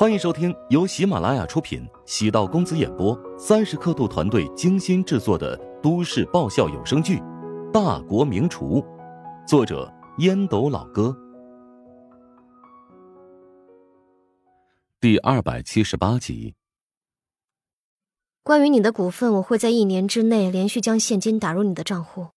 欢迎收听由喜马拉雅出品、喜道公子演播、三十刻度团队精心制作的都市爆笑有声剧《大国名厨》，作者烟斗老哥，第二百七十八集。关于你的股份，我会在一年之内连续将现金打入你的账户。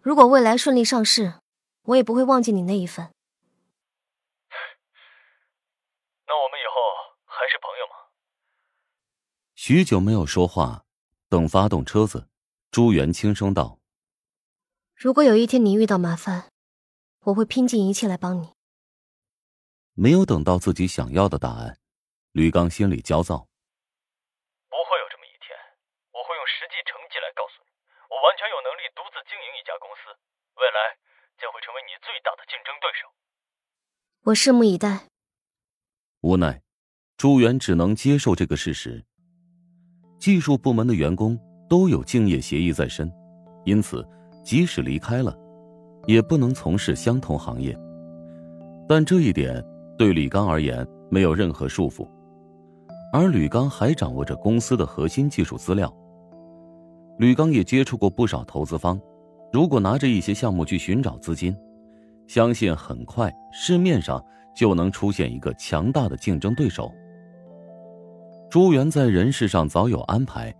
如果未来顺利上市，我也不会忘记你那一份。那我们还是朋友吗？许久没有说话，等发动车子，朱元轻声道：“如果有一天你遇到麻烦，我会拼尽一切来帮你。”没有等到自己想要的答案，吕刚心里焦躁。不会有这么一天，我会用实际成绩来告诉你，我完全有能力独自经营一家公司，未来将会成为你最大的竞争对手。我拭目以待。无奈，朱元只能接受这个事实。技术部门的员工都有竞业协议在身，因此即使离开了，也不能从事相同行业。但这一点对李刚而言没有任何束缚，而吕刚还掌握着公司的核心技术资料。吕刚也接触过不少投资方，如果拿着一些项目去寻找资金，相信很快市面上。就能出现一个强大的竞争对手。朱元在人事上早有安排，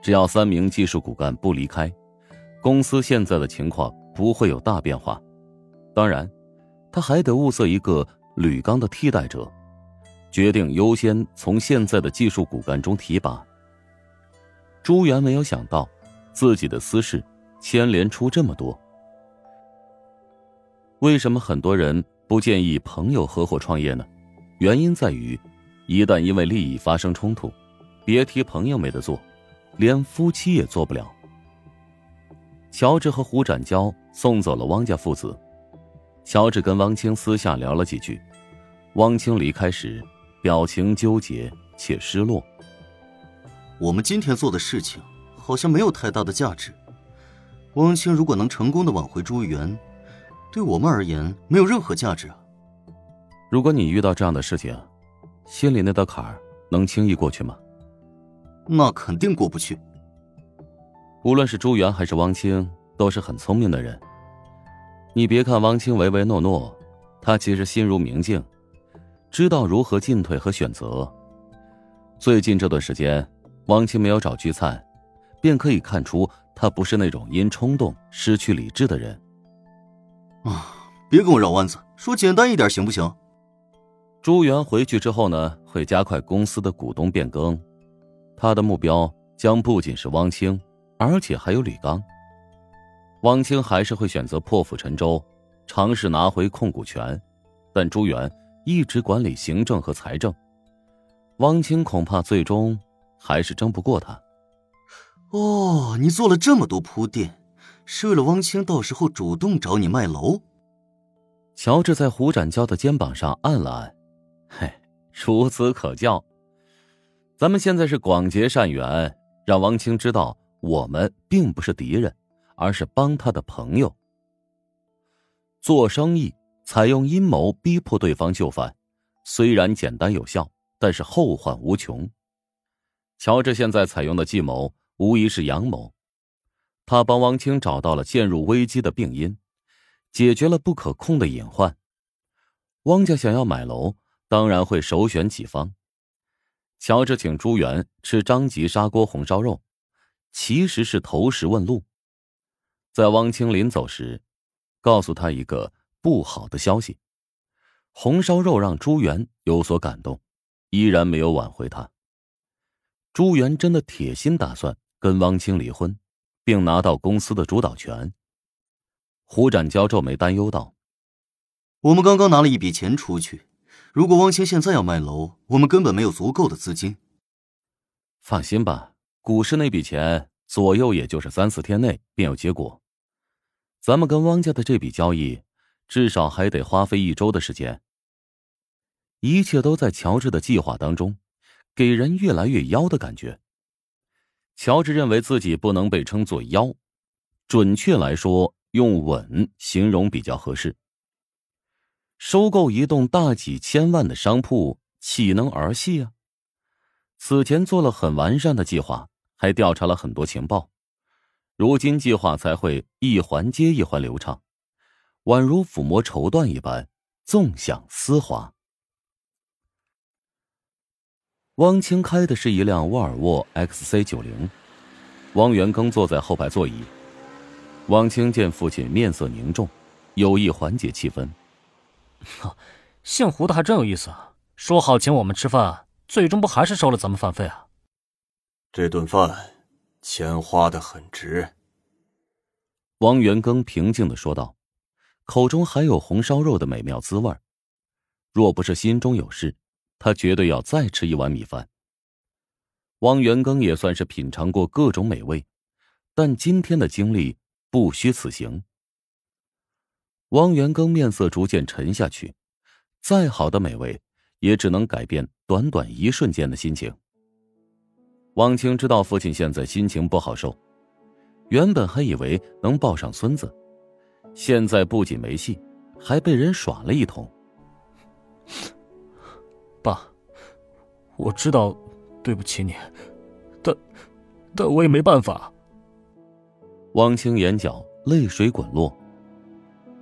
只要三名技术骨干不离开，公司现在的情况不会有大变化。当然，他还得物色一个吕刚的替代者，决定优先从现在的技术骨干中提拔。朱元没有想到，自己的私事牵连出这么多。为什么很多人？不建议朋友合伙创业呢，原因在于，一旦因为利益发生冲突，别提朋友没得做，连夫妻也做不了。乔治和胡展娇送走了汪家父子，乔治跟汪清私下聊了几句，汪清离开时，表情纠结且失落。我们今天做的事情好像没有太大的价值，汪清如果能成功的挽回朱元。对我们而言没有任何价值啊！如果你遇到这样的事情，心里那道坎儿能轻易过去吗？那肯定过不去。无论是朱元还是汪清，都是很聪明的人。你别看汪清唯唯诺诺，他其实心如明镜，知道如何进退和选择。最近这段时间，汪清没有找聚灿，便可以看出他不是那种因冲动失去理智的人。啊！别跟我绕弯子，说简单一点行不行？朱元回去之后呢，会加快公司的股东变更，他的目标将不仅是汪清，而且还有李刚。汪清还是会选择破釜沉舟，尝试拿回控股权，但朱元一直管理行政和财政，汪清恐怕最终还是争不过他。哦，你做了这么多铺垫。是为了汪清到时候主动找你卖楼。乔治在胡展娇的肩膀上按了按，嘿，孺子可教。咱们现在是广结善缘，让王清知道我们并不是敌人，而是帮他的朋友。做生意采用阴谋逼迫对方就范，虽然简单有效，但是后患无穷。乔治现在采用的计谋无疑是阳谋。他帮王清找到了陷入危机的病因，解决了不可控的隐患。汪家想要买楼，当然会首选己方。乔治请朱元吃张吉砂锅红烧肉，其实是投石问路。在汪清临走时，告诉他一个不好的消息：红烧肉让朱元有所感动，依然没有挽回他。朱元真的铁心打算跟汪清离婚。并拿到公司的主导权。胡展娇皱眉担忧道：“我们刚刚拿了一笔钱出去，如果汪清现在要卖楼，我们根本没有足够的资金。”放心吧，股市那笔钱左右也就是三四天内便有结果。咱们跟汪家的这笔交易，至少还得花费一周的时间。一切都在乔治的计划当中，给人越来越妖的感觉。乔治认为自己不能被称作妖，准确来说，用稳形容比较合适。收购一栋大几千万的商铺，岂能儿戏啊？此前做了很完善的计划，还调查了很多情报，如今计划才会一环接一环流畅，宛如抚摸绸缎一般，纵享丝滑。汪清开的是一辆沃尔沃 XC 九零，汪元庚坐在后排座椅。汪清见父亲面色凝重，有意缓解气氛。姓胡的还真有意思，说好请我们吃饭，最终不还是收了咱们饭费啊？这顿饭，钱花的很值。汪元庚平静的说道，口中还有红烧肉的美妙滋味若不是心中有事。他绝对要再吃一碗米饭。汪元庚也算是品尝过各种美味，但今天的经历不虚此行。汪元庚面色逐渐沉下去，再好的美味，也只能改变短短一瞬间的心情。汪清知道父亲现在心情不好受，原本还以为能抱上孙子，现在不仅没戏，还被人耍了一通。爸，我知道对不起你，但但我也没办法。汪清眼角泪水滚落。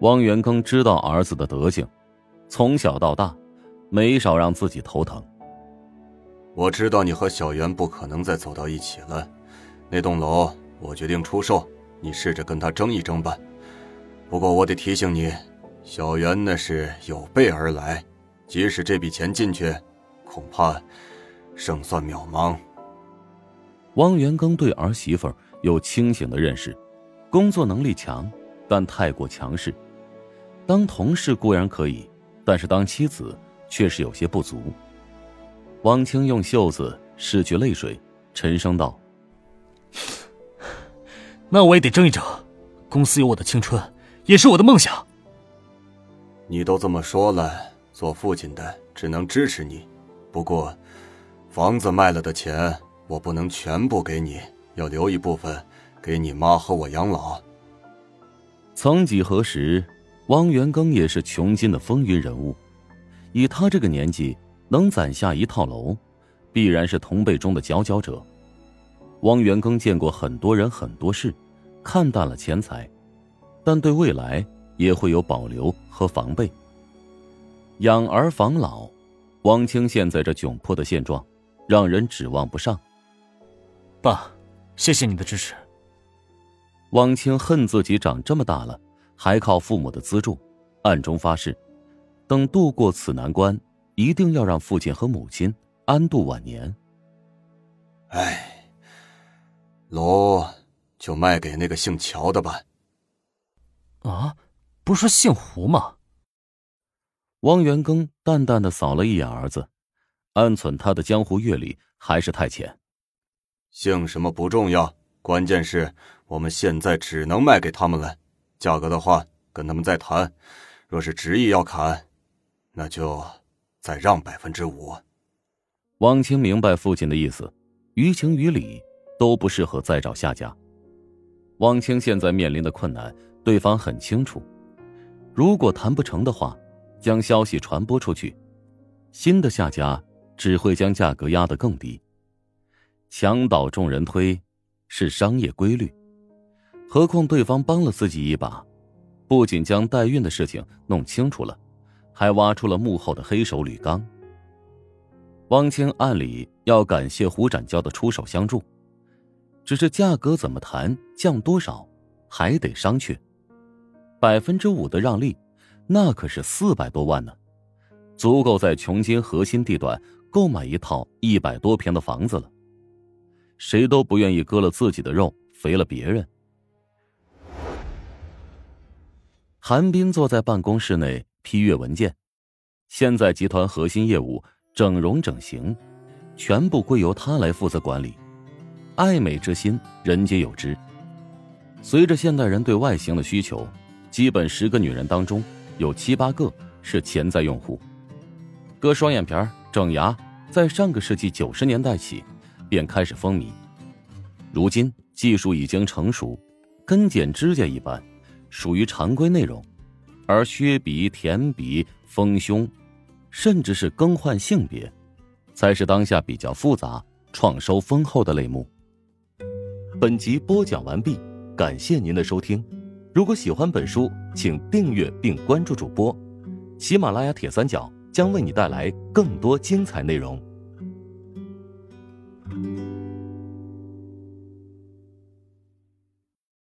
汪元庚知道儿子的德行，从小到大，没少让自己头疼。我知道你和小袁不可能再走到一起了，那栋楼我决定出售，你试着跟他争一争吧。不过我得提醒你，小袁那是有备而来。即使这笔钱进去，恐怕胜算渺茫。汪元庚对儿媳妇有清醒的认识，工作能力强，但太过强势。当同事固然可以，但是当妻子却是有些不足。汪清用袖子拭去泪水，沉声道：“那我也得争一争。公司有我的青春，也是我的梦想。你都这么说了。”做父亲的只能支持你，不过，房子卖了的钱我不能全部给你，要留一部分给你妈和我养老。曾几何时，汪元庚也是穷尽的风云人物，以他这个年纪能攒下一套楼，必然是同辈中的佼佼者。汪元庚见过很多人很多事，看淡了钱财，但对未来也会有保留和防备。养儿防老，汪清现在这窘迫的现状，让人指望不上。爸，谢谢你的支持。汪清恨自己长这么大了，还靠父母的资助，暗中发誓，等度过此难关，一定要让父亲和母亲安度晚年。哎，楼就卖给那个姓乔的吧。啊，不是姓胡吗？汪元庚淡淡的扫了一眼儿子，暗忖他的江湖阅历还是太浅。姓什么不重要，关键是我们现在只能卖给他们了。价格的话，跟他们再谈。若是执意要砍，那就再让百分之五。汪清明白父亲的意思，于情于理都不适合再找下家。汪清现在面临的困难，对方很清楚。如果谈不成的话，将消息传播出去，新的下家只会将价格压得更低。墙倒众人推，是商业规律。何况对方帮了自己一把，不仅将代孕的事情弄清楚了，还挖出了幕后的黑手吕刚。汪清按理要感谢胡展娇的出手相助，只是价格怎么谈，降多少，还得商榷。百分之五的让利。那可是四百多万呢，足够在琼京核心地段购买一套一百多平的房子了。谁都不愿意割了自己的肉，肥了别人。韩冰坐在办公室内批阅文件，现在集团核心业务整容整形，全部归由他来负责管理。爱美之心，人皆有之。随着现代人对外形的需求，基本十个女人当中。有七八个是潜在用户，割双眼皮、整牙，在上个世纪九十年代起便开始风靡。如今技术已经成熟，跟剪指甲一般，属于常规内容。而削鼻、填鼻、丰胸，甚至是更换性别，才是当下比较复杂、创收丰厚的类目。本集播讲完毕，感谢您的收听。如果喜欢本书，请订阅并关注主播。喜马拉雅铁三角将为你带来更多精彩内容。